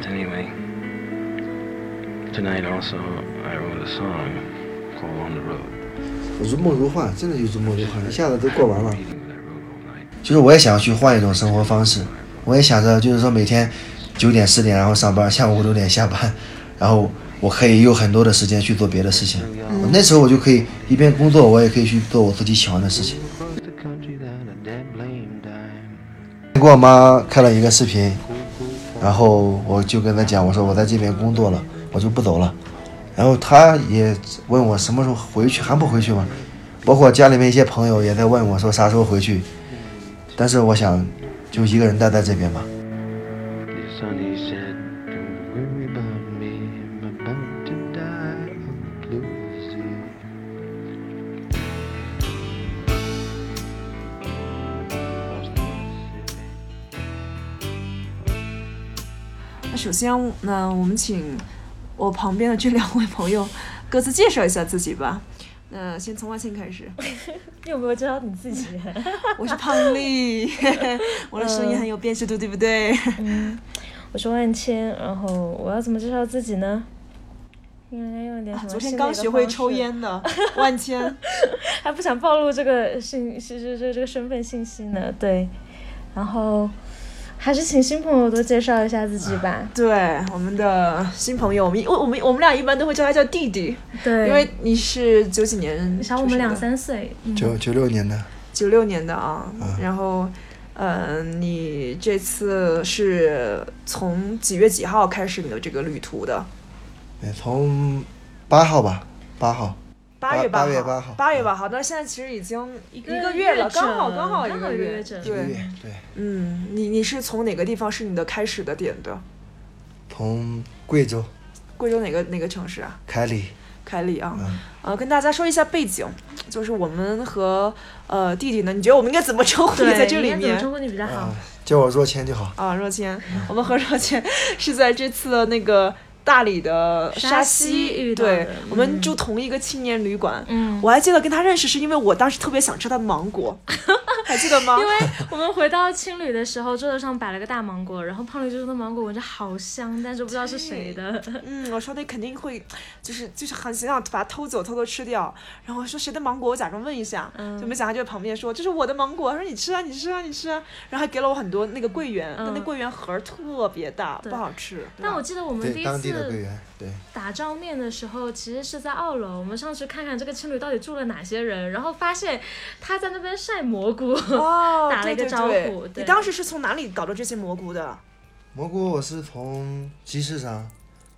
But anyway, tonight also I wrote a song called On the Road. 如梦如幻，真的就如梦如幻，一下子都过完了。就是我也想要去换一种生活方式，我也想着就是说每天九点十点然后上班，下午五六点下班，然后我可以有很多的时间去做别的事情。那时候我就可以一边工作，我也可以去做我自己喜欢的事情。跟我妈开了一个视频，然后我就跟他讲，我说我在这边工作了，我就不走了。然后他也问我什么时候回去，还不回去吗？包括家里面一些朋友也在问我说啥时候回去。但是我想就一个人待在这边吧。首先呢，我们请我旁边的这两位朋友各自介绍一下自己吧。那先从万茜开始，你有没有介绍你自己？我是胖丽，我的声音很有辨识度，对不对？嗯，我是万千，然后我要怎么介绍自己呢？应该用一点什么、啊昨天刚学会抽，烟的万千，还不想暴露这个信息，这这这个身份信息呢？对，然后还是请新朋友多介绍一下自己吧。对我们的新朋友，我们我我们我们俩一般都会叫他叫弟弟，对，因为你是九几年，小我们两，三岁。嗯九九六年的，九六年的啊，然后。呃，你这次是从几月几号开始你的这个旅途的？从八号吧，八号，八月八号，月八号八月八号，但是现在其实已经一个个月了，刚好刚好刚好一个月，一个月整对，对，嗯，你你是从哪个地方是你的开始的点的？从贵州贵州哪个哪个城市啊？凯里，凯里啊，嗯，呃，跟大家说一下背景，就是我们和呃弟弟呢，你觉得我们应该怎么称呼你对，在这里应该怎么称？呼你比较好啊？，叫我若谦就好。啊，若谦，我们和若谦 是在这次的那个大理的沙沙溪遇到对，我们嗯住同一个青年旅馆。嗯，我还记得跟他认识是因为我当时特别想吃他的芒果，还记得吗？因为我们回到青旅的时候，桌子上摆了个大芒果，然后胖驴就说那芒果闻着好香，但是不知道是谁的。嗯，我说那肯定会，就是就是很想把它偷走，偷偷吃掉。然后我说谁的芒果，我假装问一下，嗯就没想到就在旁边说这是我的芒果。他说你吃啊，你吃啊，你吃啊。然后还给了我很多那个桂圆，但那嗯桂圆核特别大，不好吃。但我记得我们第，一当打照面的时候，其实是在二楼，我们上去看看这个青旅到底住了哪些人，然后发现他在那边晒蘑菇。哦，打了一个招对呼对你当时是从哪里搞到这些蘑菇的？蘑菇我是从集市上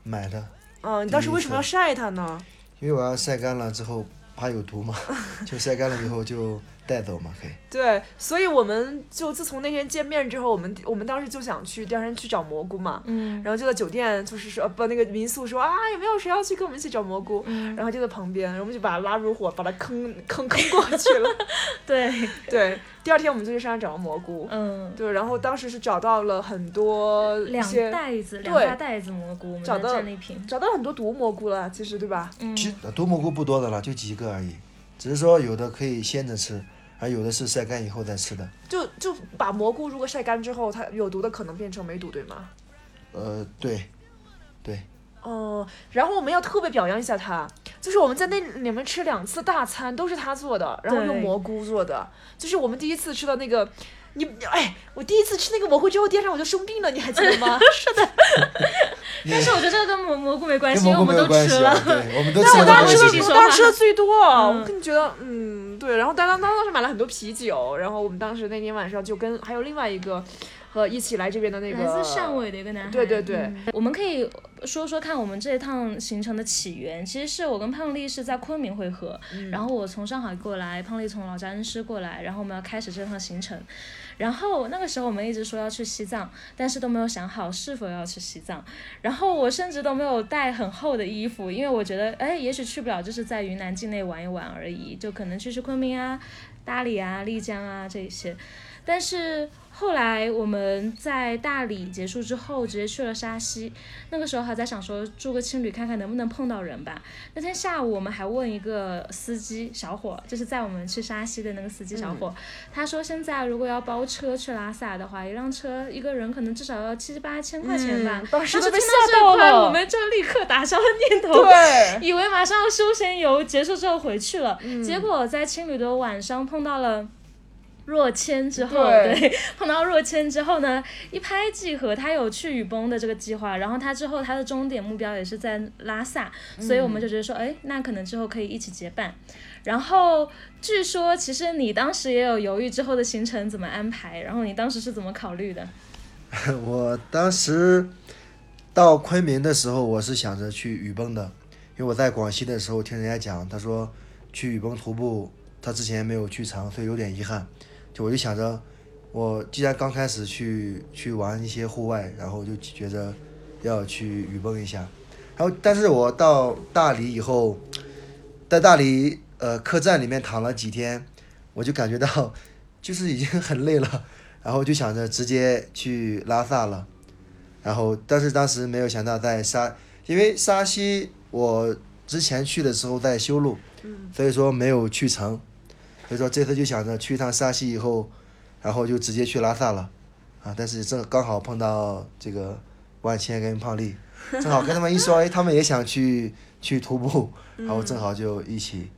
买的，嗯，你当时为什么要晒它呢？因为我要晒干了之后怕有毒嘛，就晒干了以后就带走嘛，可以。对，所以我们就自从那天见面之后，我们我们当时就想去第二天去找蘑菇嘛。嗯然后就在酒店，就是说，呃不，那个民宿说啊，有没有谁要去跟我们一起找蘑菇？嗯，然后就在旁边，我们就把他拉入伙，把他坑 坑坑过去了。对，对，第二天我们就去山上找到蘑菇。嗯，对，然后当时是找到了很多一两些，袋子，两对大袋子蘑菇，找到战利品。找到很多毒蘑菇了，其实对吧？嗯，其实毒蘑菇不多的了，就几个而已，只是说有的可以鲜着吃，而有的是晒干以后再吃的。就就把蘑菇如果晒干之后，它有毒的可能变成没毒，对吗？呃，对，对，哦、然后我们要特别表扬一下他，就是我们在那里面吃两次大餐都是他做的，然后用蘑菇做的，就是我们第一次吃的那个。你哎，我第一次吃那个蘑菇之后，第二天我就生病了，你还记得吗？是的，但是我觉得这个跟蘑蘑菇没关系，我们都吃了。我们都 吃但我当时吃的，当时吃的最多，嗯我更觉得，嗯，对。然后当当当当时买了很多啤酒，然后我们当时那天晚上就跟还有另外一个和一起来这边的那个来自汕尾的一个男孩。对对对嗯我们可以说说看我们这一趟行程的起源。其实是我跟胖丽是在昆明会合，嗯然后我从上海过来，胖丽从老家恩施过来，然后我们要开始这趟行程。然后那个时候我们一直说要去西藏，但是都没有想好是否要去西藏。然后我甚至都没有带很厚的衣服，因为我觉得，哎，也许去不了，就是在云南境内玩一玩而已，就可能去去昆明啊、大理啊、丽江啊这些。但是后来我们在大理结束之后，直接去了沙溪。那个时候还在想说住个青旅，看看能不能碰到人吧。那天下午我们还问一个司机小伙，就是载我们去沙溪的那个司机小伙，他说现在如果要包车去拉萨的话，一辆车一个人可能至少要七八千块钱吧。嗯当时吓到了我们就立刻打消了念头。对，以为马上要休闲游结束之后回去了，嗯结果在青旅的晚上碰到了。若谦之后，对对，碰到若谦之后呢，一拍即合，他有去雨崩的这个计划，然后他之后他的终点目标也是在拉萨，所以我们就觉得说，哎，那可能之后可以一起结伴。然后据说，其实你当时也有犹豫之后的行程怎么安排，然后你当时是怎么考虑的？我当时到昆明的时候，我是想着去雨崩的，因为我在广西的时候听人家讲，他说去雨崩徒步，他之前没有去成，所以有点遗憾。就我就想着，我既然刚开始去去玩一些户外，然后就觉着要去雨崩一下。然后，但是我到大理以后，在大理呃客栈里面躺了几天，我就感觉到 就是已经很累了。然后就想着直接去拉萨了，然后但是当时没有想到在沙，因为沙溪我之前去的时候在修路，所以说没有去成，所以说这次就想着去一趟沙溪以后，然后就直接去拉萨了，啊，但是正刚好碰到这个万千跟胖丽，正好跟他们一说，哎，他们也想去去徒步，然后正好就一起。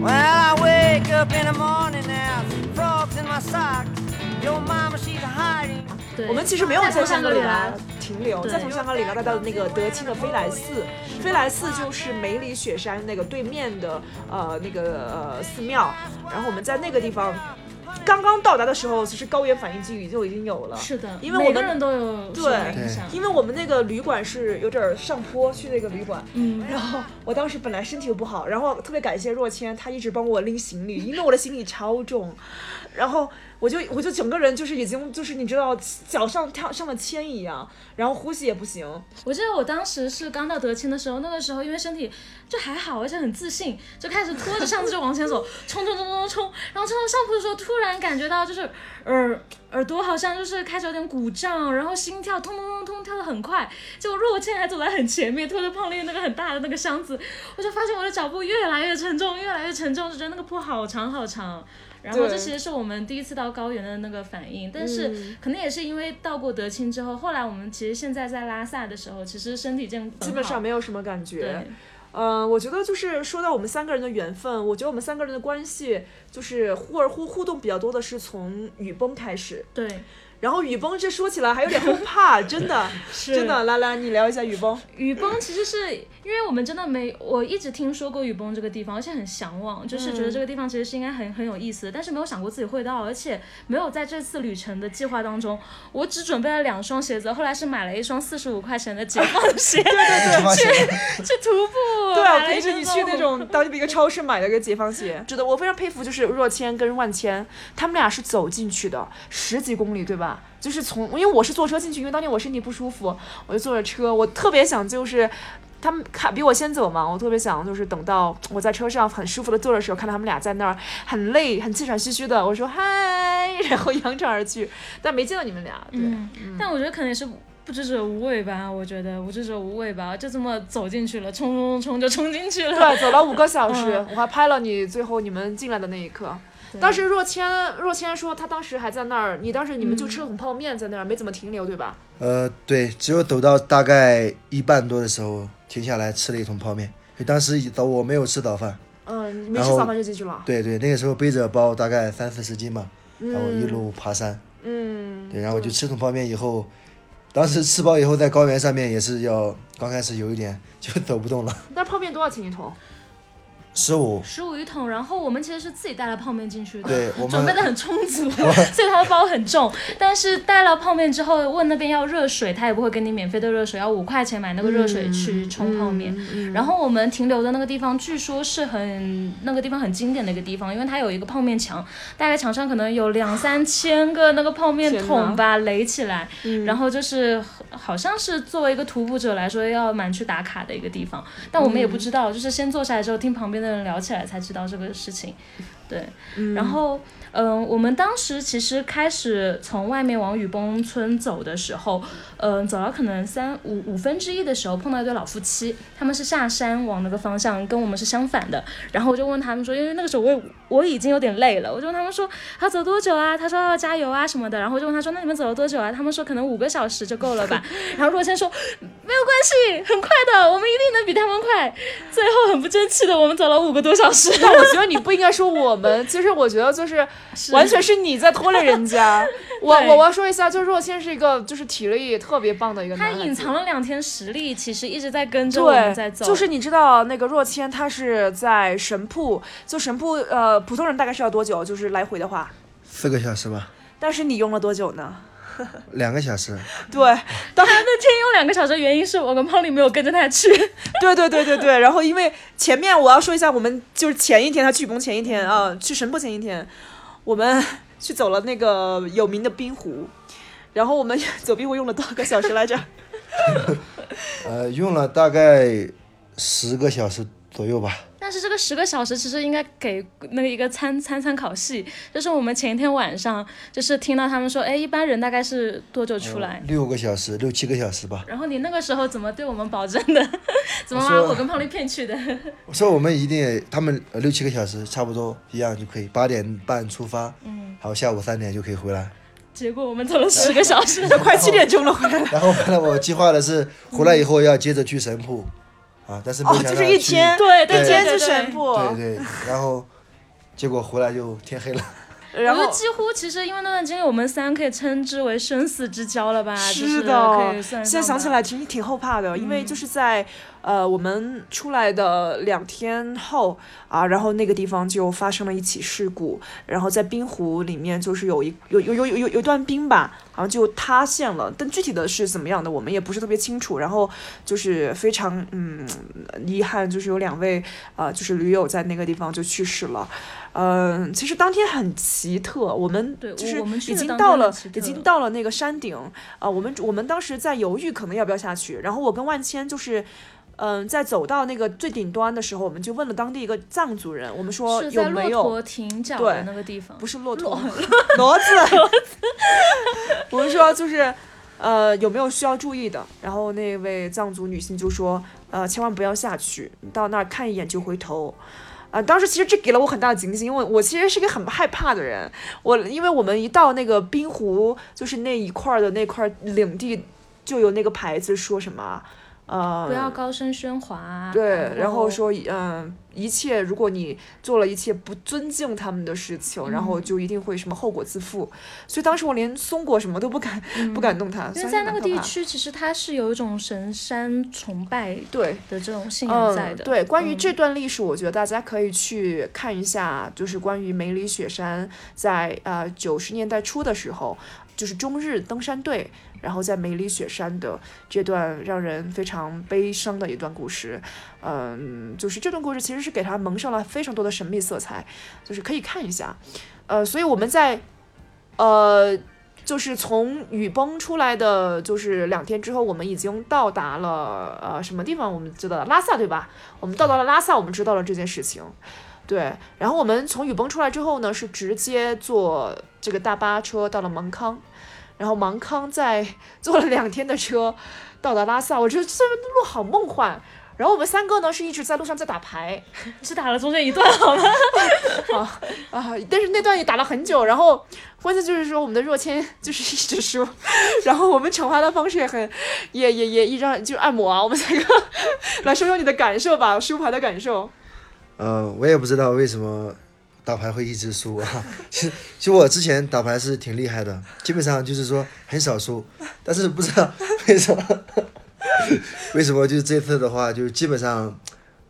Well, I wake up in the morning now, frogs in my socks. Your mama, she's hiding. 对，我们其实没有在从香格里拉拉停留，再从香格里拉来到那个德清的飞来寺，飞来寺就是梅里雪山那个对面的呃那个呃寺庙，然后我们在那个地方刚刚到达的时候，其实高原反应机就已经有了，是的，因为我们每个人都有受对。因为我们那个旅馆是有点儿上坡，去那个旅馆，嗯，然后我当时本来身体又不好，然后特别感谢若谦，他一直帮我拎行李，因为我的行李超重，然后我就我就整个人就是已经就是你知道脚上跳上了铅一样，然后呼吸也不行，我记得我当时是刚到德清的时候，那个时候因为身体就还好，而且很自信，就开始拖着箱子就往前走，冲冲冲冲冲冲，然后冲到上铺的时候，突然感觉到就是耳耳朵好像就是开始有点鼓胀，然后心跳通通通通跳得很快，结果若倩还走在很前面，拖着胖丽那个很大的那个箱子，我就发现我的脚步越来越沉重，越来越沉重，就觉得那个坡好长好长。然后这其实是我们第一次到高原的那个反应，但是嗯可能也是因为到过德清之后，后来我们其实现在在拉萨的时候，其实身体健基本上没有什么感觉。对，嗯，我觉得就是说到我们三个人的缘分，我觉得我们三个人的关系就是互而互互动比较多的是从雨崩开始，对，然后雨崩这说起来还有点后怕，真的，是真的，来来你聊一下雨崩。雨崩其实是因为我们真的没，我一直听说过雨崩这个地方，而且很向往，就是觉得这个地方其实是应该很很有意思的，但是没有想过自己会到，而且没有在这次旅程的计划当中，我只准备了两双鞋子，后来是买了一双四十五块钱的解放鞋，对对对去去徒步，对啊，买了一陪着你去那种当地的一个超市买了个解放鞋。觉得我非常佩服，就是若千跟万千，他们俩是走进去的，十几公里对吧？就是从，因为我是坐车进去，因为当天我身体不舒服，我就坐着车，我特别想就是。他们看比我先走嘛，我特别想就是等到我在车上很舒服的坐的时候，看到他们俩在那儿很累、很气喘吁吁的，我说嗨，然后扬长而去，但没见到你们俩。对，嗯，但我觉得可能也是不知者无畏吧，我觉得无知者无畏吧，就这么走进去了，冲冲冲冲就冲进去了。对，走了五个小时，嗯我还拍了你最后你们进来的那一刻。当时若谦若谦说他当时还在那儿，你当时你们就吃了桶泡面在那儿，没怎么停留对吧？呃，对，只有走到大概一半多的时候停下来吃了一桶泡面。就当时早我没有吃早饭，嗯，没吃早饭就进去了。对对，那个时候背着包大概三四十斤嘛，然后一路爬山，嗯，对，然后就吃桶泡面以后，当时吃饱以后在高原上面也是要刚开始有一点就走不动了，那泡面多少钱一桶？十五，十五一桶，然后我们其实是自己带了泡面进去的，对我们准备的很充足，所以他的包很重。但是带了泡面之后，问那边要热水，他也不会给你免费的热水，要五块钱买那个热水去冲泡面。然后我们停留的那个地方，据说是很那个地方很经典的一个地方，因为它有一个泡面墙，大概墙上可能有两三千个那个泡面桶吧垒起来，然后就是好像是作为一个徒步者来说要蛮去打卡的一个地方，但我们也不知道，就是先坐下来之后听旁边的人聊起来才知道这个事情。对，然后嗯、我们当时其实开始从外面往雨崩村走的时候，嗯、走了可能三五五分之一的时候，碰到一对老夫妻，他们是下山往那个方向，跟我们是相反的。然后我就问他们说，因为那个时候我也我已经有点累了，我就问他们说，还要走多久啊？他说要加油啊什么的。然后我就问他说，那你们走了多久啊？他们说可能五个小时就够了吧。然后若谦说没有关系，很快的，我们一定能比他们快。最后很不争气的，我们走了五个多小时。但我觉得你不应该说我们，其实我觉得就是完全是你在拖累人家。我我我要说一下，就是若谦是一个就是体力特别棒的一个他男孩子。隐藏了两天实力，其实一直在跟着我们在对，走。就是你知道那个若谦，他是在神铺，就神铺，呃，普通人大概是要多久？就是来回的话，四个小时吧，但是你用了多久呢？两个小时。对，当然那天用两个小时，原因是我跟胖丽没有跟着他去。对对对对对，然后因为前面我要说一下，我们就是前一天他去崩前一天啊、去神瀑前一天，我们去走了那个有名的冰湖，然后我们走冰湖用了多少个小时来着？呃，用了大概十个小时左右吧。但是这个十个小时其实应该给那个一个参参参考系，就是我们前一天晚上就是听到他们说，哎，一般人大概是多久出来？六个小时，六七个小时吧。然后你那个时候怎么对我们保证的？怎么把我跟胖丽骗去的？我说我们一定也，他们呃六七个小时差不多一样就可以，八点半出发，嗯，然后下午三点就可以回来。结果我们走了十个小时。快七点钟了回来。然后本来我计划的是回来以后要接着去神铺，啊，但是没哦，想到就是一天，对对一天对对去神瀑，对对，然后结果回来就天黑了。然后几乎其实因为那段经历，我们三可以称之为生死之交了吧？就是可的以，算现在想起来其实挺挺后怕的，因为就是在呃我们出来的两天后啊，然后那个地方就发生了一起事故，然后在冰湖里面就是有一有有有有有有一段冰吧，好像就塌陷了，但具体的是怎么样的我们也不是特别清楚，然后就是非常嗯遗憾，就是有两位呃就是驴友在那个地方就去世了。嗯、其实当天很奇特，我们对就是已经到了已经到了那个山顶，啊，我们我们当时在犹豫，可能要不要下去。然后我跟万千就是，嗯、在走到那个最顶端的时候，我们就问了当地一个藏族人，我们说有没有对的那个地方，不是骆驼，骡子，我们说就是。呃，有没有需要注意的？然后那位藏族女性就说，呃，千万不要下去，你到那儿看一眼就回头。啊、当时其实这给了我很大的警醒，因为我其实是一个很害怕的人。我因为我们一到那个冰湖，就是那一块儿的那块领地，就有那个牌子说什么，呃，不要高声喧哗。对，然后说，嗯、一切如果你做了一切不尊敬他们的事情，然嗯后就一定会什么后果自负。所以当时我连松果什么都不敢，不敢动它。嗯因为在那个地区，其实它是有一种神山崇拜对。的这种信仰在嗯，的。对，关于嗯这段历史，我觉得大家可以去看一下，就是关于梅里雪山在呃九十年代初的时候，就是中日登山队，然后在梅里雪山的这段让人非常悲伤的一段故事。嗯，就是这段故事其实是给它蒙上了非常多的神秘色彩，就是可以看一下。呃，所以我们在呃。就是从雨崩出来的，就是两天之后，我们已经到达了呃什么地方？我们知道了拉萨，对吧？我们到达了拉萨，我们知道了这件事情。对，然后我们从雨崩出来之后呢，是直接坐这个大巴车到了芒康，然后芒康在 坐了两天的车到达拉萨。我觉得这路好梦幻。然后我们三个呢是一直在路上在打牌，只打了中间一段好吗？啊，但是那段也打了很久，然后关键就是说我们的若谦就是 一直输，然后我们惩罚的方式也很，也也也一张就按摩啊，我们三个来说说你的感受吧，输牌的感受。呃，我也不知道为什么打牌会一直输啊。其实，其实我之前打牌是挺厉害的，基本上就是说很少输，但是不知道为什么，为什么就这次的话，就基本上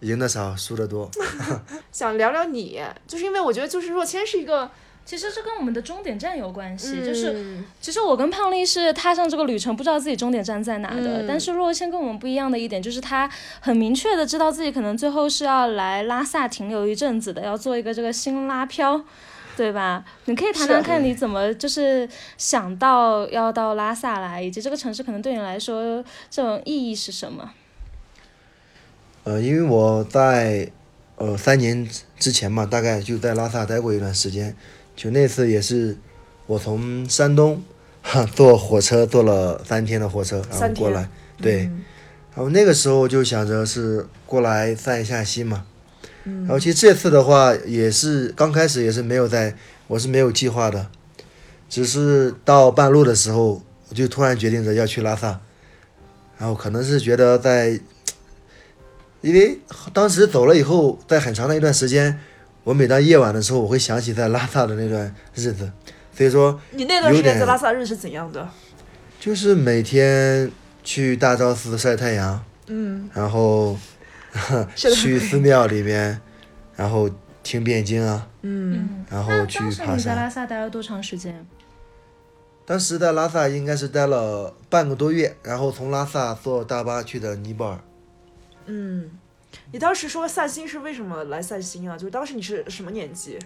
赢的少，输的多。想聊聊你，就是因为我觉得就是若谦是一个，其实这跟我们的终点站有关系，就是嗯其实我跟胖丽是踏上这个旅程，不知道自己终点站在哪的。嗯但是若谦跟我们不一样的一点，就是他很明确的知道自己可能最后是要来拉萨停留一阵子的，要做一个这个新拉漂。对吧？你可以谈谈看你怎么就是想到要到拉萨来，以及这个城市可能对你来说这种意义是什么？呃，因为我在呃三年之前嘛，大概就在拉萨待过一段时间，就那次也是我从山东哈坐火车坐了三天的火车，然后过来，对，嗯然后那个时候就想着是过来散一下心嘛。嗯然后其实这次的话也是刚开始也是没有在，我是没有计划的，只是到半路的时候我就突然决定着要去拉萨，然后可能是觉得在，因为当时走了以后，在很长的一段时间，我每当夜晚的时候，我会想起在拉萨的那段日子，所以说你那段时间在拉萨日是怎样的？就是每天去大昭寺晒太阳，嗯，然后 去寺庙里面，然后听辩经啊，嗯，然后去那当时你在拉。萨待了多长时间？当时在拉萨应该是待了半个多月，然后从拉萨坐大巴去的尼泊尔。嗯，你当时说散心是为什么来散心啊？就是当时你是什么年纪？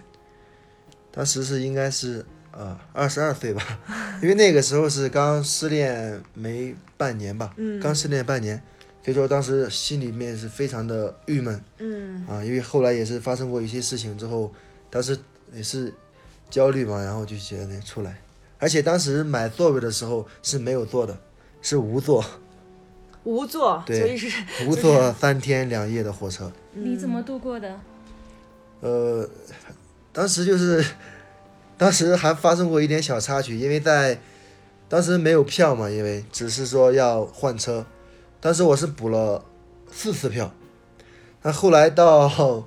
当时是应该是呃二十二岁吧，因为那个时候是刚失恋没半年吧，嗯刚失恋半年，所以说当时心里面是非常的郁闷嗯啊，因为后来也是发生过一些事情之后，当时也是焦虑嘛，然后就觉得出来，而且当时买座位的时候是没有座的，是无座，无座，对所以是 无座三天两夜的火车。你怎么度过的？呃，当时就是，当时还发生过一点小插曲，因为在当时没有票嘛，因为只是说要换车，当时我是补了四次票，那后来到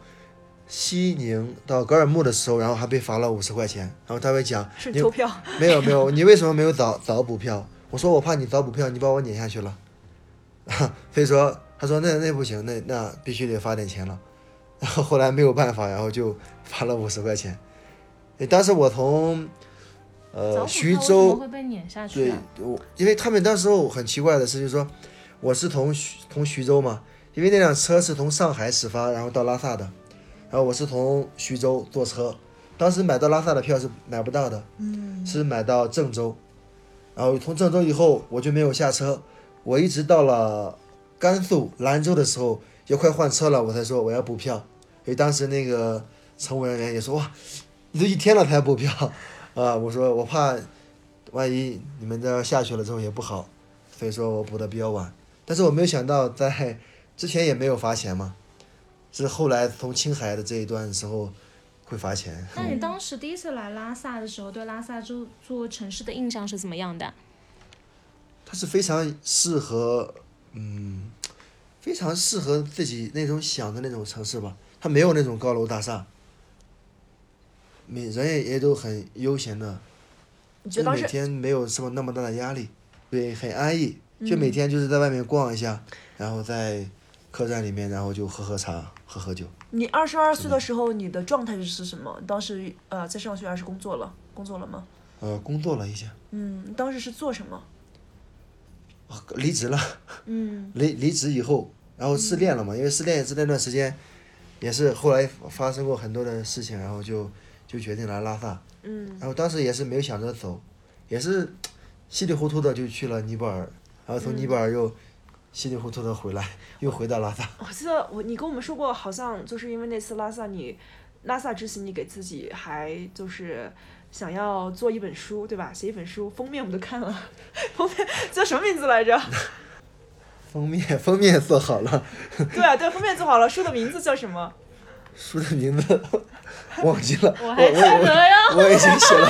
西宁到格尔木的时候，然后还被罚了五十块钱，然后他会讲是偷票，没有没有，你为什么没有早早补票？我说我怕你早补票，你把我撵下去了。所以说他说那那不行，那那必须得发点钱了。然 后后来没有办法，然后就发了五十块钱。诶当时我从呃徐州会被撵下去对啊？我，因为他们当时候很奇怪的是，就是说我是从徐从徐州嘛，因为那辆车是从上海始发，然后到拉萨的，然后我是从徐州坐车，当时买到拉萨的票是买不到的，嗯，是买到郑州，然后从郑州以后我就没有下车，我一直到了甘肃兰州的时候，要快换车了，我才说我要补票，因为当时那个乘务人员也说哇，你都一天了才补票，啊，我说我怕万一你们这要下去了之后也不好，所以说我补的比较晚。但是我没有想到在之前也没有罚钱嘛，是后来从青海的这一段时候会罚钱。那你当时第一次来拉萨的时候，对拉萨这座城市的印象是怎么样的？它是非常适合，嗯，非常适合自己那种想的那种城市吧。它没有那种高楼大厦，每人也也都很悠闲的，就每你觉得当时天没有什么那么大的压力，对，很安逸。就嗯每天就是在外面逛一下，然后在客栈里面，然后就喝喝茶，喝喝酒。你二十二岁的时候，你的状态是什么？当时呃在上学还是工作了？工作了吗？呃，工作了一下，嗯，当时是做什么？离职了。嗯。离离职以后，然后失恋了嘛，因为失恋也是那段时间，也是后来发生过很多的事情，然后就就决定来拉萨，嗯。然后当时也是没有想着走，也是 稀里糊涂的就去了尼泊尔，然后从尼泊尔又稀里糊涂的回来，又回到拉萨。我记得我你跟我们说过，好像就是因为那次拉萨你拉萨之行，你给自己还就是想要做一本书，对吧？写一本书，封面我们都看了，封面叫什么名字来着？封面 封面做好了，对啊，对，封面做好了，书的名字叫什么？书的名字？忘记了，我我还记得呀，我我已经写了，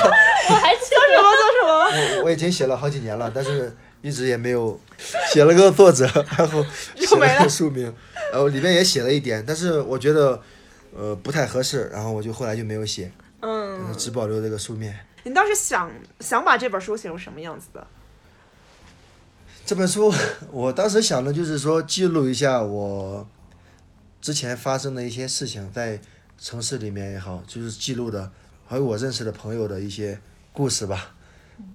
我还记叫什么？叫什么？我我已经写了好几年了，但是一直也没有写了个作者，然后写了个书名，然后里面也写了一点，但是我觉得呃不太合适，然后我就后来就没有写，嗯，只保留这个书面。你当时想想把这本书写成什么样子的？这本书 我当时想的就是说记录一下我之前发生的一些事情，在城市里面也好，就是记录的，还有我认识的朋友的一些故事吧。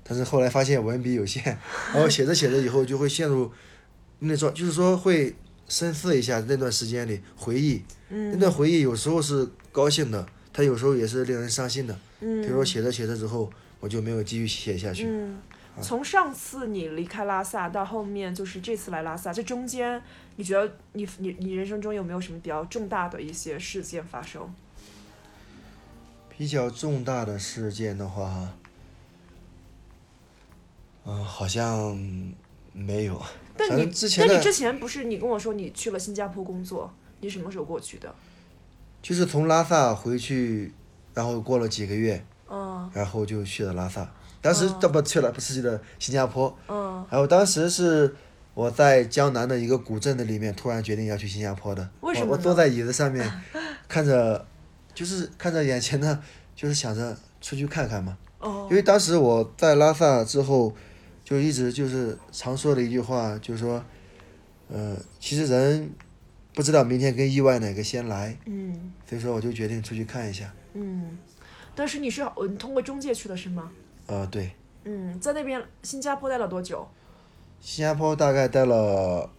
但是后来发现文笔有限，然后写着写着以后就会陷入那种，就是说会深思一下那段时间里回忆，那段回忆有时候是高兴的，它有时候也是令人伤心的。嗯，比如说写着写着之后，我就没有继续写下去。嗯，从上次你离开拉萨到后面就是这次来拉萨，这中间你觉得你你你人生中有没有什么比较重大的一些事件发生？比较重大的事件的话，嗯、好像没有。但你之前但你之前不是你跟我说你去了新加坡工作，你什么时候过去的？就是从拉萨回去，然后过了几个月，嗯然后就去了拉萨。当时哦这不去了，不是去了新加坡。嗯，然后当时是我在江南的一个古镇的里面，突然决定要去新加坡的。为什么我我坐在椅子上面，看着，就是看着眼前的，就是想着出去看看嘛。哦因为当时我在拉萨之后，就一直就是常说的一句话，就是说，呃，其实人不知道明天跟意外哪个先来，嗯所以说我就决定出去看一下。嗯，当时你是通过中介去的是吗？呃，对，嗯，在那边新加坡待了多久？新加坡大概待了，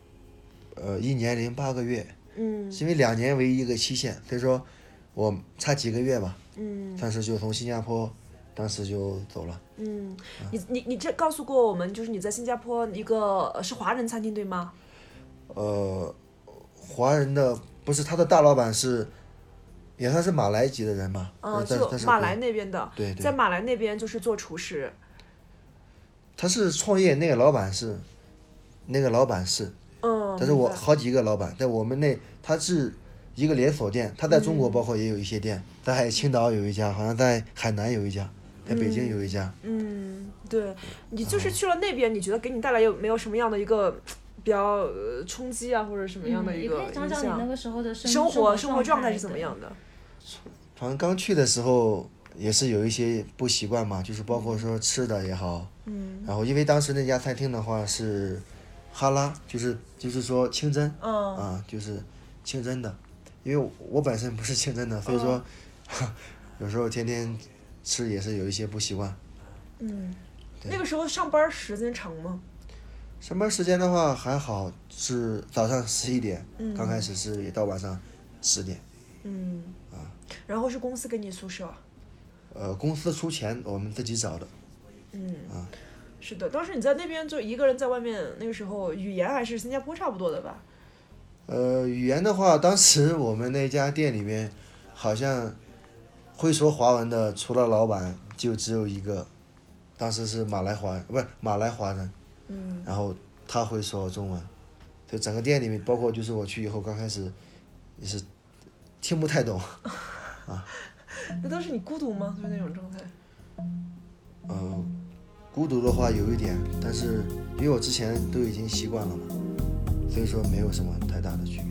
呃，一年零八个月，嗯因为两年为一个期限，所以说我差几个月吧，嗯但是就从新加坡，当时就走了。嗯，你你你这告诉过我们，就是你在新加坡一个呃是华人餐厅对吗？呃，华人的不是他的大老板是，也算是马来籍的人嘛，嗯，马来那边的，对对在马来那边就是做厨师。他是创业，那个老板是，那个老板是，嗯，但是我好几个老板，在我们那他是一个连锁店，他在中嗯国包括也有一些店，在青岛有一家，好像在海南有一家，在北京有一家。嗯，对你哦就是去了那边，你觉得给你带来有没有什么样的一个比较呃冲击啊，或者什么样的一个影可以讲讲你那响？个时候的生生活生活活状态是怎么样的？反正刚去的时候也是有一些不习惯嘛，就是包括说吃的也好，嗯然后因为当时那家餐厅的话是哈拉，就是就是说清真嗯啊，就是清真的，因为我我本身不是清真的，所以说、有时候天天吃也是有一些不习惯。嗯，那个时候上班时间长吗？上班时间的话还好，是早上十一点，嗯刚开始是也到晚上十点。嗯，啊然后是公司给你宿舍。呃，公司出钱，我们自己找的。嗯啊，是的，当时你在那边就一个人在外面，那个时候语言还是新加坡差不多的吧？呃，语言的话，当时我们那家店里面好像会说华文的，除了老板就只有一个，当时是马来华人，不是马来华人，嗯然后他会说中文，所以整个店里面，包括就是我去以后，刚开始也是听不太懂 啊，那当时你孤独吗？就是那种状态。呃，孤独的话有一点，但是因为我之前都已经习惯了嘛，所以说没有什么太大的区别。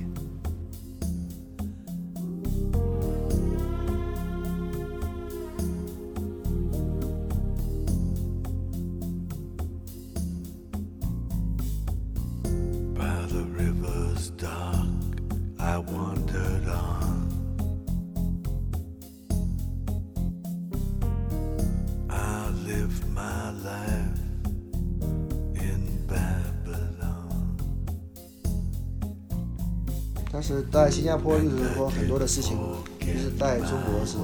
是在新加坡就是说很多的事情，就是在中国是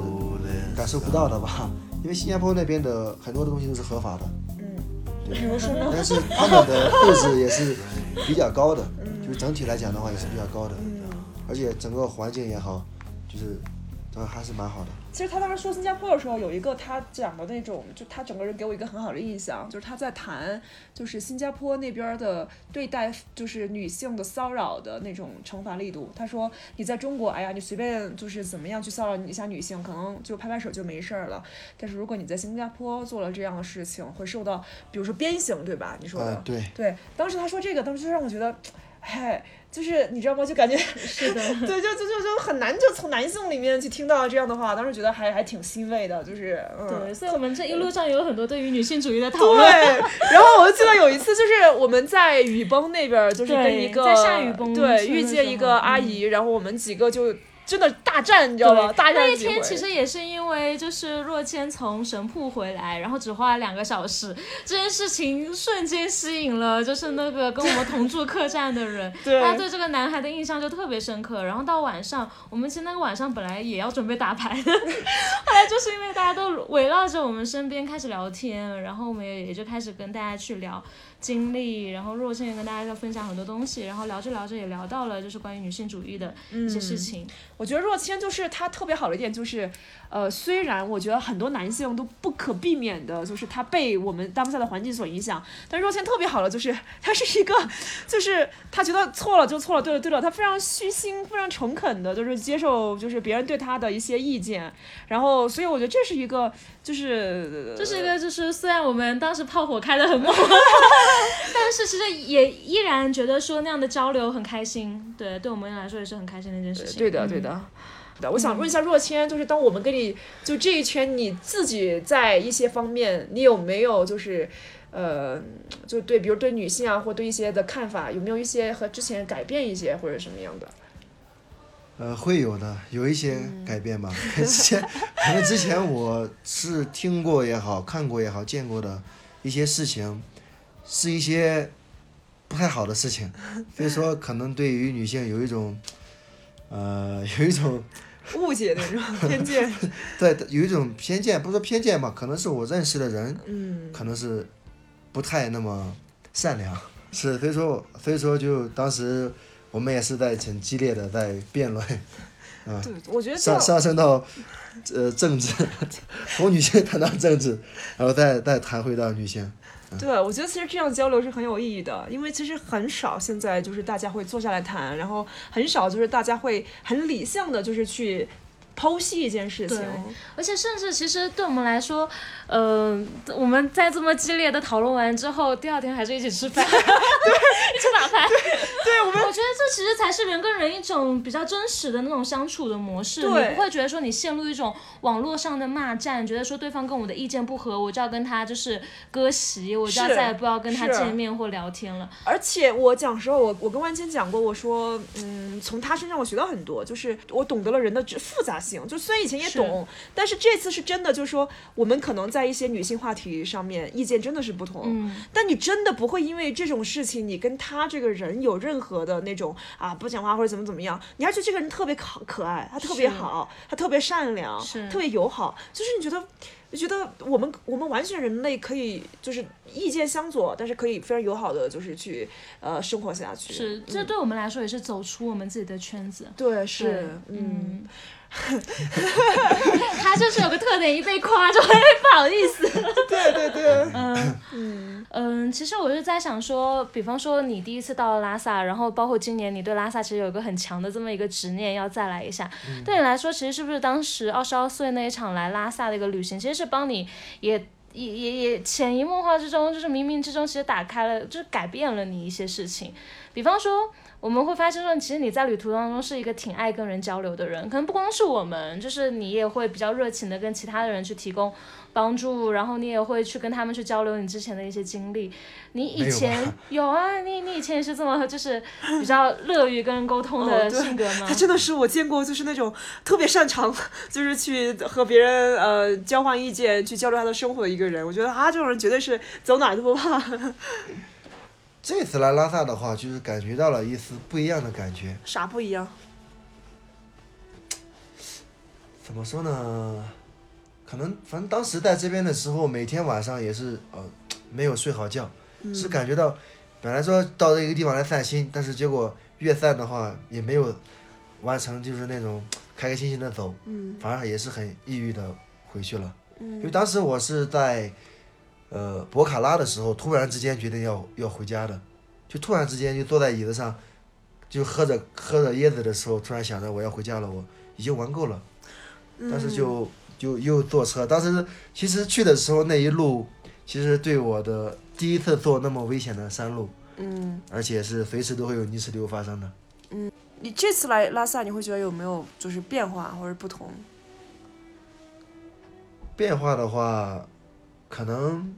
感受不到的吧，因为新加坡那边的很多的东西都是合法的，嗯，比如说呢？但是他们的素质也是比较高的，就是整体来讲的话也是比较高的，而且整个环境也好，就是都还是蛮好的。其实他当时说新加坡的时候，有一个他讲的那种，就他整个人给我一个很好的印象，就是他在谈，就是新加坡那边的对待就是女性的骚扰的那种惩罚力度。他说你在中国，哎呀，你随便就是怎么样去骚扰一下女性，可能就拍拍手就没事儿了。但是如果你在新加坡做了这样的事情，会受到比如说鞭刑，对吧？你说的。啊，对，对，当时他说这个，当时就让我觉得，嗨，就是你知道吗？就感觉 是的，对，就就就就很难，就从男性里面去听到这样的话，当时觉得还还挺欣慰的，就是嗯。对，所以我们这一路上有很多对于女性主义的讨论对，论。然后我就记得有一次，就是我们在雨崩那边，就是跟一个在下雨崩对遇见一个阿姨，然后我们几个就真的大大战，你知道吗？大那天其实也是因为就是若谦从神铺回来，然后只花了两个小时，这件事情瞬间吸引了就是那个跟我们同住客栈的人，对他对这个男孩的印象就特别深刻。然后到晚上，我们其实那个晚上本来也要准备打牌的，后来就是因为大家都围绕着我们身边开始聊天，然后我们也也就开始跟大家去聊。经历，然后若谦也跟大家要分享很多东西，然后聊着聊着也聊到了就是关于女性主义的一些事情。我觉得若谦就是他特别好的一点就是，呃，虽然我觉得很多男性都不可避免的，就是他被我们当下的环境所影响，但若谦特别好的就是 他是一个，就是他觉得错了就错了，对了对了，他非常虚心、非常诚恳的，就是接受就是别人对他的一些意见，然后所以我觉得这是一个就是这是一个，就是虽然我们当时炮火开的很猛，但是其实也依然觉得说那样的交流很开心，对，对我们来说也是很开心的一件事情。对的，对的。的，我想问一下若谦，就是当我们跟你就这一圈，你自己在一些方面，你有没有就是，呃，就对，比如对女性啊，或对一些的看法，有没有一些和之前改变一些，或者什么样的？呃，会有的，有一些改变吧。之前，可能之前我是听过也好，看过也好，见过的一些事情，是一些不太好的事情，所以说可能对于女性有一种，呃，有一种误解那种偏见。对，有一种偏见，不说偏见吧，可能是我认识的人，嗯，可能是不太那么善良，是，所以说，所以说就当时我们也是在很激烈的在辩论，对，我觉得上上升到呃政治，从女性谈到政治，然后再再谈回到女性。对，我觉得其实这样交流是很有意义的，因为其实很少现在就是大家会坐下来谈，然后很少就是大家会很理性的就是去剖析一件事情。而且甚至其实对我们来说，呃，我们在这么激烈的讨论完之后，第二天还是一起吃饭，对，一起打牌。对，我们我觉得这其实才是人跟人一种比较真实的那种相处的模式。对你不会觉得说你陷入一种网络上的骂战，觉得说对方跟我的意见不合，我就要跟他就是割席，我就要再也不要跟他见面或聊天了。而且我讲时候，我我跟万千讲过，我说，嗯，从他身上我学到很多，就是我懂得了人的复杂性。就虽然以前也是懂，但是这次是真的，就是说我们可能在一些女性话题上面意见真的是不同。嗯，但你真的不会因为这种事情，你跟他这个人有任何的那种啊不讲话或者怎么怎么样，你还觉得这个人特别可可爱，他特别好，他特别善良，是特别友好，就是你觉得。就觉得我们我们完全人类可以就是意见相左，但是可以非常友好的就是去呃生活下去。是，这对我们来说也是走出我们自己的圈子。对，是，嗯，嗯，他就是有个特点，一被夸就会不好意思。对对对，嗯嗯，嗯，其实我是在想说，比方说你第一次到了拉萨，然后包括今年你对拉萨其实有一个很强的这么一个执念，要再来一下。对你来说，其实是不是当时二十二岁那一场来拉萨的一个旅行，其实是帮你也。也也也潜移默化之中，就是冥冥之中，其实打开了，就是改变了你一些事情。比方说，我们会发现说，其实你在旅途当中是一个挺爱跟人交流的人，可能不光是我们，就是你也会比较热情的跟其他的人去提供帮助，然后你也会去跟他们去交流你之前的一些经历。你以前有啊，你你以前也是这么就是比较乐于跟人沟通哦的性格吗？他真的是我见过，就是那种特别擅长，就是去和别人呃交换意见，去交流他的生活的一个人。我觉得啊，这种人绝对是走哪都不怕。这次来拉萨的话，就是感觉到了一丝不一样的感觉。啥不一样？怎么说呢？可能反正当时在这边的时候，每天晚上也是呃没有睡好觉，是感觉到本来说到这个地方来散心，但是结果越散的话也没有完成，就是那种开开心心的走，嗯反而也是很抑郁的回去了。因为嗯当时我是在呃博卡拉的时候，突然之间决定要要回家的，就突然之间就坐在椅子上，就喝着喝着椰子的时候，突然想着我要回家了，我已经玩够了，但是就就又坐车。当时其实去的时候那一路，其实对我的第一次坐那么危险的山路，嗯，而且是随时都会有泥石流发生的。嗯你这次来拉萨，你会觉得有没有就是变化或者不同？变化的话，可能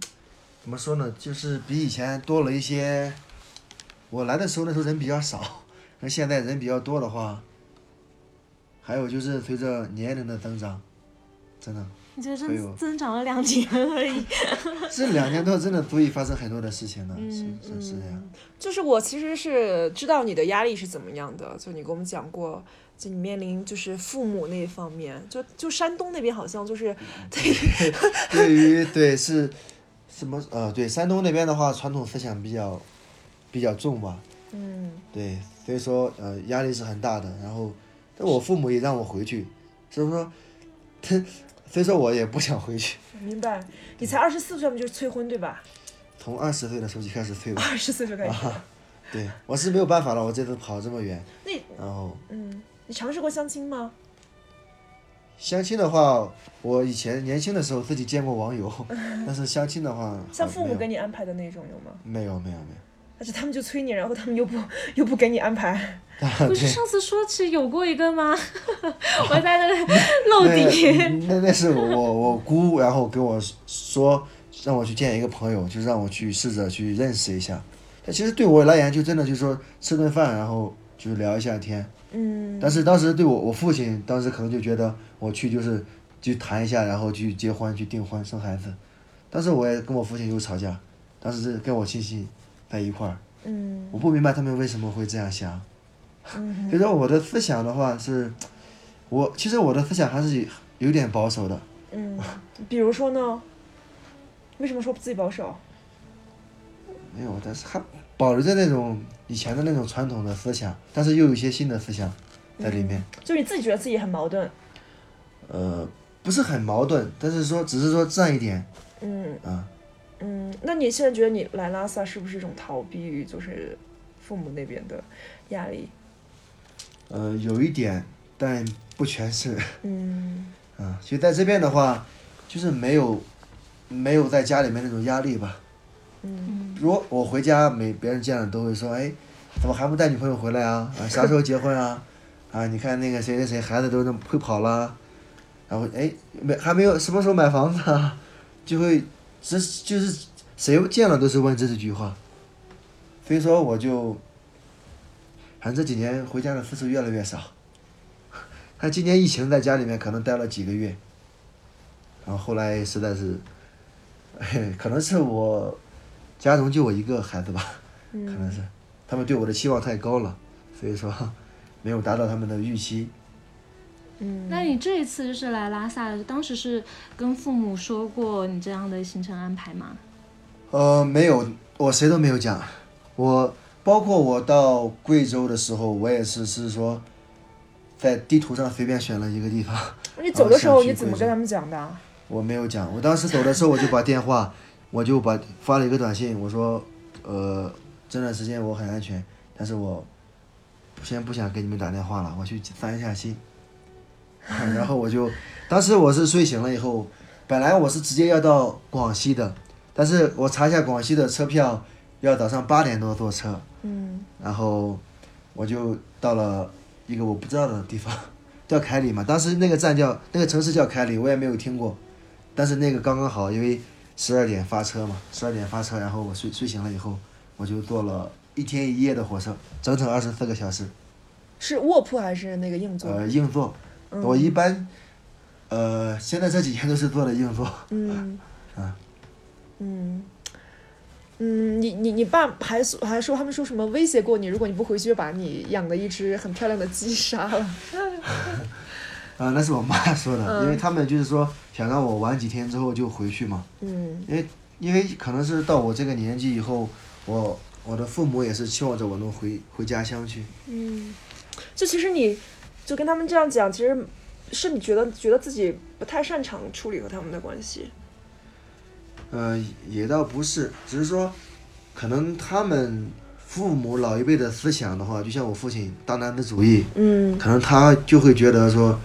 怎么说呢，就是比以前多了一些。我来的时候那时候人比较少，那现在人比较多的话，还有就是随着年龄的增长，真的，你这会有增增长了两年而已。这两年多真的足以发生很多的事情了，嗯是是是这样。就是我其实是知道你的压力是怎么样的，就你跟我们讲过，就你面临就是父母那一方面，就就山东那边好像就是对于 对于对是什么呃对山东那边的话，传统思想比较比较重吧，嗯对，所以说呃压力是很大的。然后，但我父母也让我回去，所以说，他所以说我也不想回去。明白。你才二十四岁嘛，就是催婚对吧？从二十岁的时候就开始催我，二十岁就开始。对我是没有办法了，我这次跑这么远，那然后嗯，你尝试过相亲吗？相亲的话，我以前年轻的时候自己见过网友，但是相亲的话，像父母给你安排的那种有吗？没有没有没有，但是他们就催你，然后他们又不 又不给你安排。不是上次说起有过一个吗？我在那里露那底。那那是我我姑，然后跟我说让我去见一个朋友，就让我去试着去认识一下。但其实对我来言，就真的就是说吃顿饭，然后就聊一下天。嗯但是当时对我我父亲当时可能就觉得我去就是去谈一下，然后去结婚去订婚生孩子。当时我也跟我父亲有吵架，当时是跟我亲戚在一块儿，嗯我不明白他们为什么会这样想。嗯所以说我的思想的话是，我其实我的思想还是有点保守的。嗯，比如说呢？为什么说自己保守？没有，但是还保留着那种以前的那种传统的思想，但是又有一些新的思想在里面。就是你自己觉得自己很矛盾。呃，不是很矛盾，但是说只是说占一点嗯啊。嗯，那你现在觉得你来拉萨是不是一种逃避于就是父母那边的压力？呃，有一点，但不全是。嗯 啊，其实在这边的话，就是没有没有在家里面那种压力吧。如果我回家，每别人见了都会说，哎，怎么还不带女朋友回来啊？啊，啥时候结婚啊？啊，你看那个谁谁谁孩子都那么会跑了，然后哎，没还没有什么时候买房子啊？就会这就是谁见了都是问这几句话，所以说我就，反正这几年回家的次数越来越少。他今年疫情在家里面可能待了几个月，然后后来实在是，可能是我家中就我一个孩子吧，可能是他们对我的期望太高了，所以说 没有达到他们的预期。嗯，那你这一次就是来拉萨，当时是跟父母说过你这样的行程安排吗？呃，没有，我谁都没有讲。我包括我到贵州的时候，我也是是说，在地图上随便选了一个地方，你走的时候你怎么跟他们讲的？我没有讲。我当时走的时候，我就把电话，我就把发了一个短信，我说，呃，这段时间我很安全，但是我先不想给你们打电话了，我去散一下心。然后我就，当时我是睡醒了以后，本来我是直接要到广西的，但是我查一下广西的车票，要早上八点多坐车，嗯然后我就到了一个我不知道的地方，叫凯里嘛。当时那个站叫那个城市叫凯里，我也没有听过，但是那个刚刚好，因为十二点发车嘛，十二点发车，然后我睡睡醒了以后，我就坐了一天一夜的火车，整整二十四个小时，是卧铺还是那个硬座？呃，硬座。我一般，呃，现在这几天都是坐的硬座。嗯 啊嗯嗯，你你你爸还说还说他们说什么威胁过你，如果你不回去，就把你养的一只很漂亮的鸡杀了。啊、那是我妈说的，嗯因为他们就是说想让我玩几天之后就回去嘛。嗯因为因为可能是到我这个年纪以后，我我的父母也是期望着我能回回家乡去。嗯，就其实你就跟他们这样讲，其实是你觉得觉得自己不太擅长处理和他们的关系。呃，也倒不是，只是说，可能他们父母老一辈的思想的话，就像我父亲大男子主义，嗯可能他就会觉得说，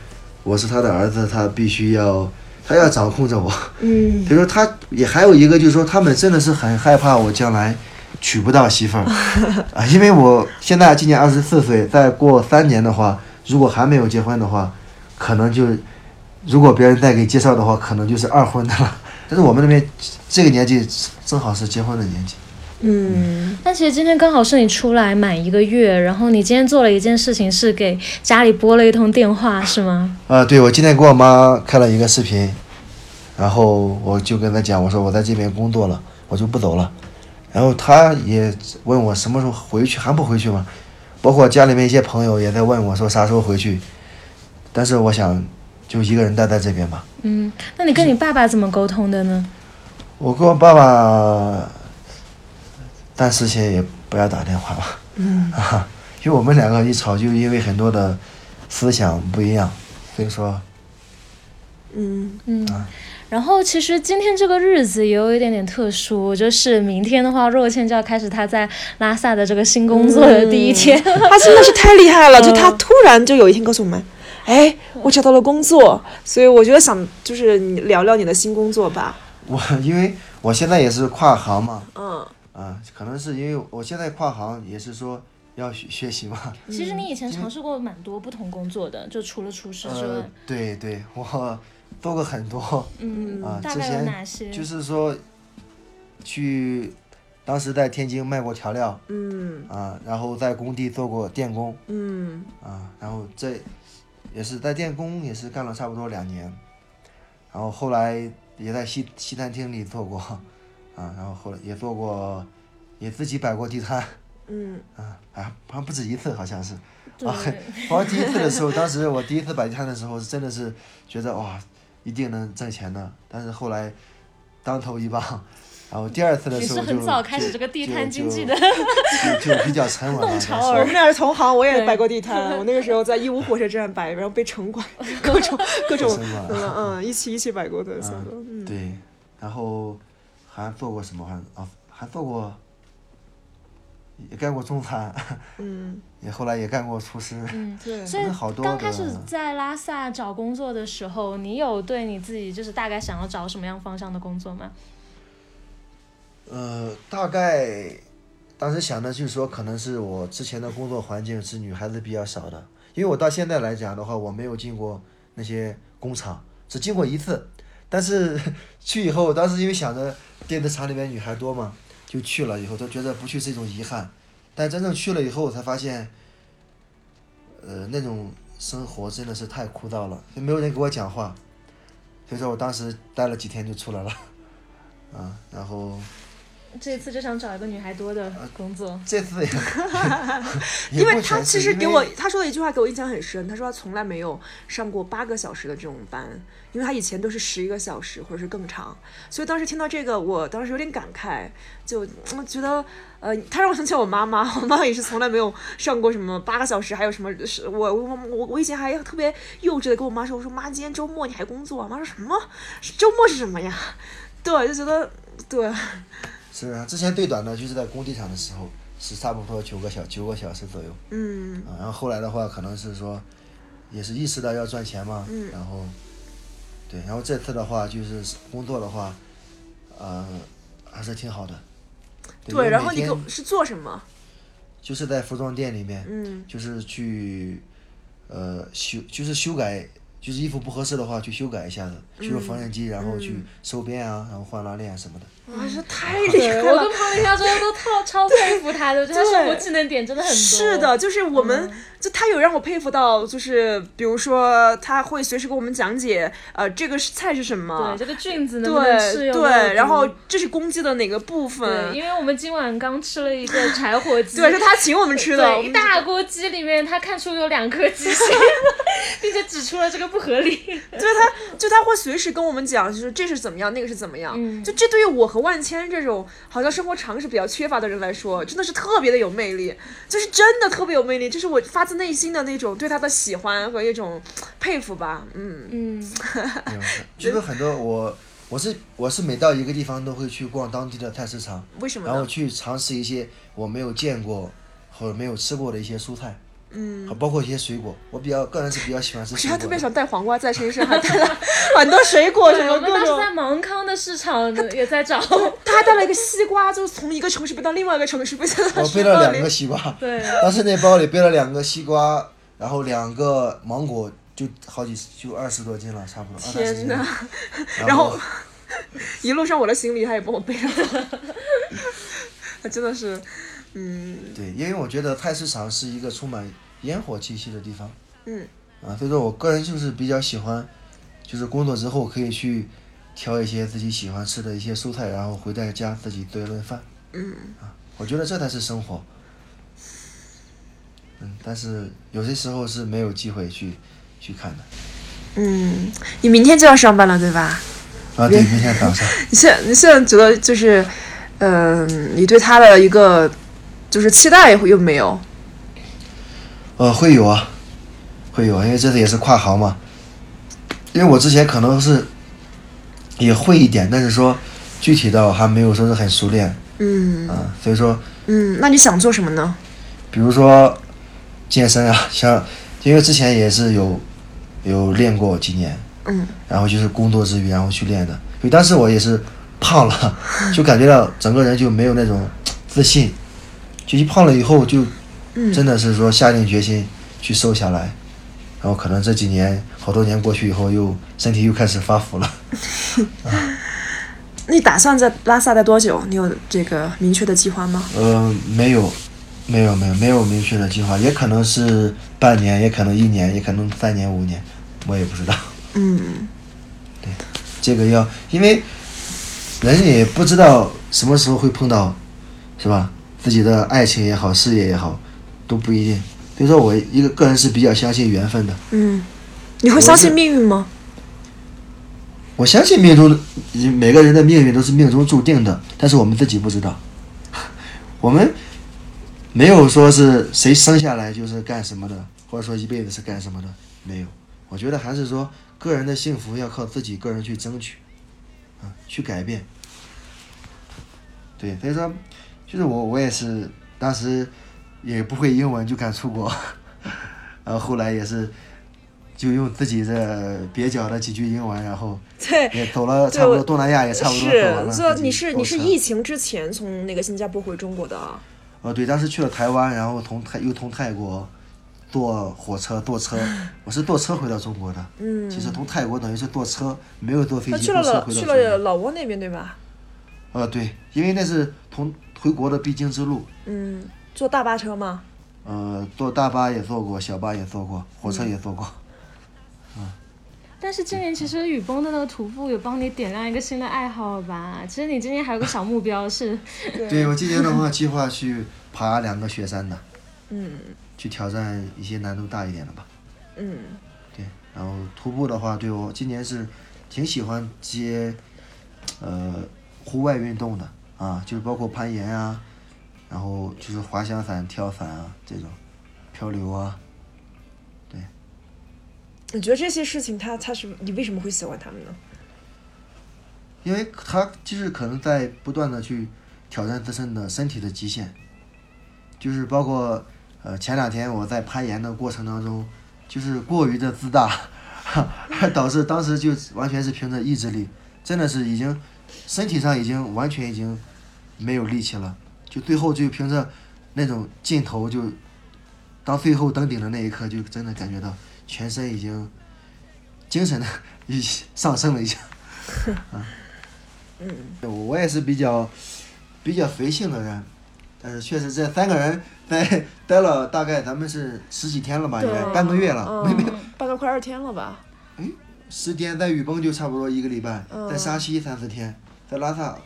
我是他的儿子，他必须要他要掌控着我。嗯比如说他也还有一个就是说，他们真的是很害怕我将来娶不到媳妇儿 啊，因为我现在今年二十四岁，再过三年的话，如果还没有结婚的话，可能就如果别人再给介绍的话，可能就是二婚的了。但是我们那边这个年纪正好是结婚的年纪。嗯，但其实今天刚好是你出来满一个月，然后你今天做了一件事情，是给家里拨了一通电话，是吗？啊，对，我今天给我妈开了一个视频，然后我就跟他讲，我说我在这边工作了，我就不走了。然后他也问我什么时候回去，还不回去吗？包括家里面一些朋友也在问我说啥时候回去，但是我想就一个人待在这边吧。嗯，那你跟你爸爸怎么沟通的呢？我跟我爸爸，暂时先也不要打电话吧。嗯。啊，因为我们两个一吵，就因为很多的思想不一样，所以说，嗯，嗯，然后其实今天这个日子也有一点点特殊，就是明天的话，若倩就要开始她在拉萨的这个新工作的第一天。他真的是太厉害了，就她突然就有一天告诉我们，哎，我找到了工作，所以我觉得想就是你聊聊你的新工作吧。我因为我现在也是跨行嘛，嗯，啊，可能是因为我现在跨行也是说要学学习嘛。其实你以前尝试过蛮多不同工作的，就除了厨师之外呃，，对对，我做过很多。嗯，之前？就是说去，当时在天津卖过调料。嗯。啊，然后在工地做过电工。嗯。啊，然后这也是在电工也是干了差不多两年，然后后来也在西西餐厅里做过。啊，然后后来也做过，也自己摆过地摊。嗯。啊，啊，好像不止一次，好像是。啊，好像第一次的时候，当时我第一次摆地摊的时候，真的是觉得哇，一定能挣钱的。但是后来当头一棒，然后第二次的时候就是很早开始就这个地摊经济的就就比较沉稳了。弄潮那时候我们俩是同行，我也摆过地摊。我那个时候在义乌火车站摆，然后被城管 各种各种嗯嗯一起一起摆过的，嗯，对，然后还做过什么？还啊还做过，也干过中餐，嗯，也后来也干过厨师。嗯，对。所以刚开始在拉萨找工作的时候，你有对你自己就是大概想要找什么样方向的工作吗？呃，大概当时想的就是说，可能是我之前的工作环境是女孩子比较少的，因为我到现在来讲的话，我没有进过那些工厂，只进过一次。但是 去以后，当时因为想着电子厂里面女孩多嘛，就去了以后，都觉得不去是一种遗憾。但真正去了以后，才发现，呃，那种生活真的是太枯燥了，就没有人给我讲话，所以说我当时待了几天就出来了，啊，然后。这次就想找一个女孩多的工作。这次也，也 因为不他其实给我他说的一句话给我印象很深，他说他从来没有上过八个小时的这种班，因为他以前都是十一个小时或者是更长，所以当时听到这个，我当时有点感慨，就我觉得呃，他让我想起我妈妈，我妈妈也是从来没有上过什么八个小时，还有什么是我我我我以前还特别幼稚的跟我妈说，我说妈，今天周末你还工作啊？妈说什么？周末是什么呀？对，就觉得对，是啊，之前最短的就是在工地上的时候，是差不多九个小九个小时左右嗯啊。然后后来的话，可能是说，也是意识到要赚钱嘛，嗯然后，对，然后这次的话就是工作的话，呃，还是挺好的。因对，然后你给是做什么？就是在服装店里面，嗯就是去，呃，修，就是修改，就是衣服不合适的话去修改一下子，去用缝纫机，然后去收边啊，然后换拉链什么的。哇，这太厉，害了我跟！彭丽亚真的都超 超佩服他的，我觉得她生活技能点真的很多。是的，，就是我们，就他有让我佩服到，就是比如说他会随时给我们讲解，呃，这个是菜是什么对，这个菌子能不能适对用？对，然后这是公鸡的哪个部对，分？因为我们今晚刚吃了一个 柴火鸡，对，是他请我们吃的，一大锅鸡里面，他看出有两颗鸡心，并且指出了这个不合理。对他，就他会随时跟我们讲，就是这是怎么样，那个是怎么样。嗯就这对于我和万千这种好像生活常识比较缺乏的人来说，真的是特别的有魅力，就是真的特别有魅力，这是我发自内心的那种对他的喜欢和一种佩服吧。嗯，嗯，就是很多我我是我是每到一个地方都会去逛当地的菜市场，为什么？然后去尝试一些我没有见过或者没有吃过的一些蔬菜，嗯，包括一些水果。我比较个人是比较喜欢吃水果他。特别想带黄瓜在身上，还带了 很多水果什，么各种我们当时在。芒康的市场也在找，他还带了一个西瓜，就是从一个城市背到另外一个城市，背在他我背了两个。西瓜，对，当时那包里背了两个西瓜，然后两个芒果，就好几就二十多斤了，差不多二三十斤了。哪！然然后一路上我的行李他也帮我背了。他真的是，嗯对，因为我觉得菜市场是一个充满烟火气息的地方。嗯。啊，所以说我个人就是比较喜欢，就是工作之后可以去挑一些自己喜欢吃的一些蔬菜，然后回到家自己做一顿饭。嗯。啊，我觉得这才是生活。嗯，但是有些时候是没有机会去去看的。嗯，你明天就要上班了，对吧？啊，对，明天早上。你现你现在觉得就是，嗯、你对他的一个就是期待有没有？呃，会有啊，会有啊，因为这次也是跨行嘛。因为我之前可能是也会一点，但是说具体的还没有说是很熟练嗯啊，所以说嗯，那你想做什么呢？比如说健身啊，像因为之前也是有有练过几年，嗯然后就是工作之余然后去练的。因为当时我也是胖了，就感觉到整个人就没有那种自信，就一胖了以后就嗯真的是说下定决心去瘦下来，然后可能这几年好多年过去以后又身体又开始发福了。你打算在拉萨待多久？你有这个明确的计划吗？呃，没有，没有，没有，没有明确的计划，也可能是半年，也可能一年，也可能三年、五年，我也不知道。嗯 对这个要，因为人也不知道什么时候会碰到，是吧？自己的爱情也好，事业也好，都不一定。所以说我一个个人是比较相信缘分的，嗯，你会相信命运吗？我相信命中每个人的命运都是命中注定的，但是我们自己不知道。我们没有说是谁生下来就是干什么的，或者说一辈子是干什么的，没有。我觉得还是说个人的幸福要靠自己个人去争取，啊，去改变。对，所以说，就是我我也是当时也不会英文就敢出国，然后后来也是就用自己这蹩脚的几句英文，然后 对，也走了差不多东南亚也差不多走完了。是，你是你是疫情之前从那个新加坡回中国的啊？哦，对，当时去了台湾，然后从泰又从泰国坐火车坐车，我是坐车回到中国的。嗯，其实从泰国等于是坐车，没有坐飞机，他去了老去。了老挝那边对吧？呃，对，因为那是从回国的必经之路。嗯，坐大巴车吗？呃，坐大巴也坐过，小巴也坐过，火车也坐过。嗯但是今年其实雨崩的那个徒步有帮你点亮一个新的爱好吧？其实你今年还有个小目标是，对我今年的话，计划去爬两个雪山的，嗯去挑战一些难度大一点的吧。嗯对，然后徒步的话，对我今年是挺喜欢接，呃，户外运动的啊，就是包括攀岩啊，然后就是滑翔伞、跳伞啊这种，漂流啊，对你觉得这些事情他他是你为什么会喜欢他们呢？因为他就是可能在不断的去挑战自身的身体的极限，就是包括呃前两天我在攀岩的过程当中，就是过于的自大，导致当时就完全是凭着意志力，真的是已经身体上已经完全已经没有力气了，就最后就凭着那种劲头就，当最后登顶的那一刻，就真的感觉到全身已经精神的一 上升了一下。嗯我我也是比较比较随性的人，但是确实这三个人在待了大概咱们是十几天了吧，应该半个月了，嗯没没有半个快二天了吧？十天，在雨崩就差不多一个礼拜，嗯在沙溪三四天，在拉萨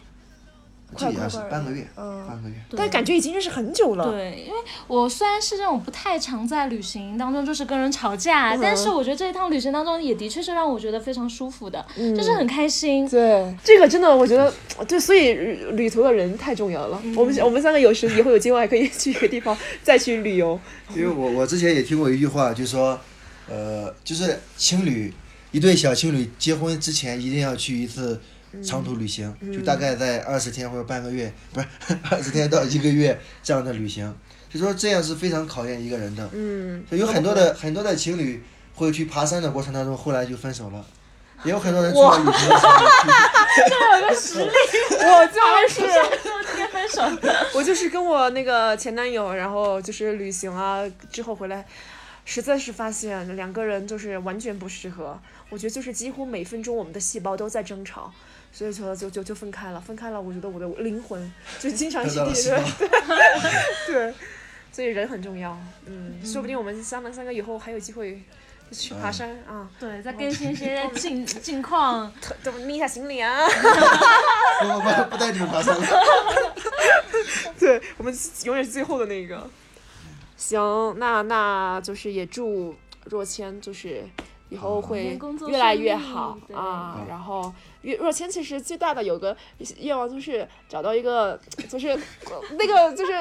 这也是快快快半个月，嗯半个月。但感觉已经认识很久了。对，因为我虽然是这种不太常在旅行当中就是跟人吵架，嗯但是我觉得这一趟旅行当中也的确是让我觉得非常舒服的，嗯就是很开心。对，这个真的，我觉得，对，所以旅途的人太重要了。我们我们三个有时以后有机会还可以去一个地方再去旅游。因为我我之前也听过一句话，就说，呃，就是情侣一对小情侣结婚之前一定要去一次长途旅行，就大概在二十天或者半个月，不是二十天到一个月这样的旅行，就说这样是非常考验一个人的。嗯，所以有很多的很多的情侣会去爬山的过程当中，后来就分手了，也有很多人去了旅行的时候去。我就是 直接分手，我就是跟我那个前男友，然后就是旅行啊，之后回来，实在是发现两个人就是完全不适合。我觉得就是几乎每分钟我们的细胞都在争吵，所以说就就就分开了，分开了，我觉得我的灵魂就经常得到了性释 对。对，所以人很重要，嗯，说不定我们三们三个以后还有机会去爬山啊，对，再更新一些近近况。都拎一下行李啊，不不不，不带你们爬山了。对我们永远是最后的那个。行，那那就是也祝若谦就是以后会越来越好啊好。然后若若谦其实最大的有个愿望就是找到一个就是那个就是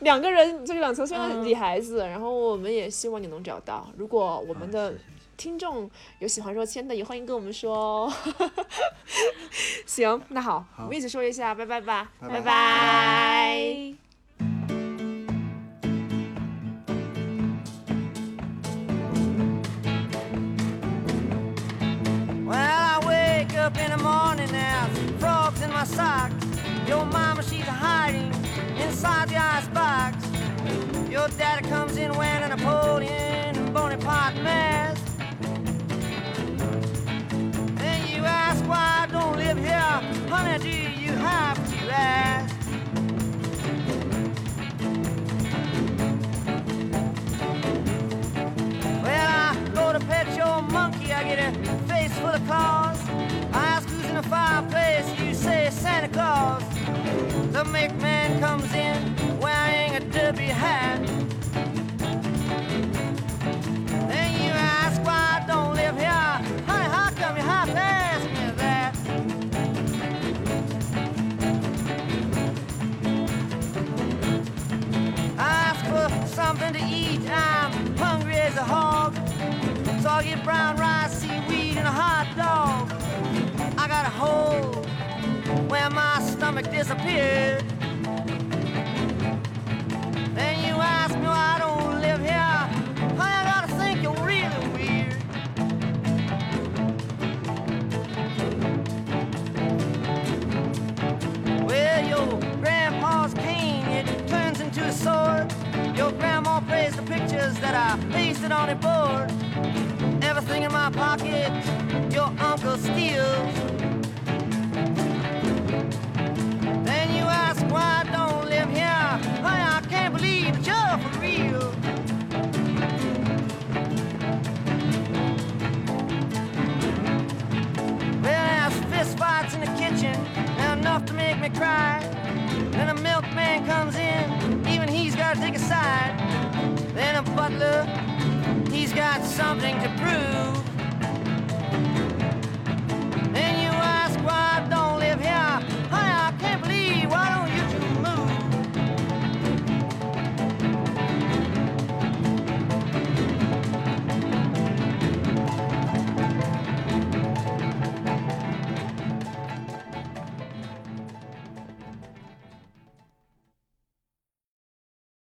两个人就是两层圈的嗯女孩子，然后我们也希望你能找到。如果我们的听众有喜欢若谦的，也欢迎跟我们说哦。行，那好，我们一起说一下，拜拜吧，拜拜拜拜。Mama, she's hiding inside the icebox. Your daddy comes in wearing a Napoleon Bonaparte mask. Then you ask why I don't live here. Honey, do you have to ask? Well, I go to pet your monkey, I get a face full of claws. I ask who's in the fireplace, you say Santa Claus. The milkman comes in wearing a derby hat. Then you ask why I don't live here. Honey, how come you have to ask me that? I ask for something to eat. I'm hungry as a hog. So I get brown rice, seaweed, and a hot dog. I got a hole where my stomach disappeared. Then you ask me why I don't live here. I gotta think you're really weird. Well, your grandpa's cane, it turns into a sword. Your grandma prays the pictures that I pasted on a board. Everything in my pocket, your uncle steals. Why I don't live here. Honey, I can't believe that you're for real. Well, there's in the kitchen, enough to make me cry. Then milkman comes in, even he's gotta take a side. Then a butler, he's got something to prove.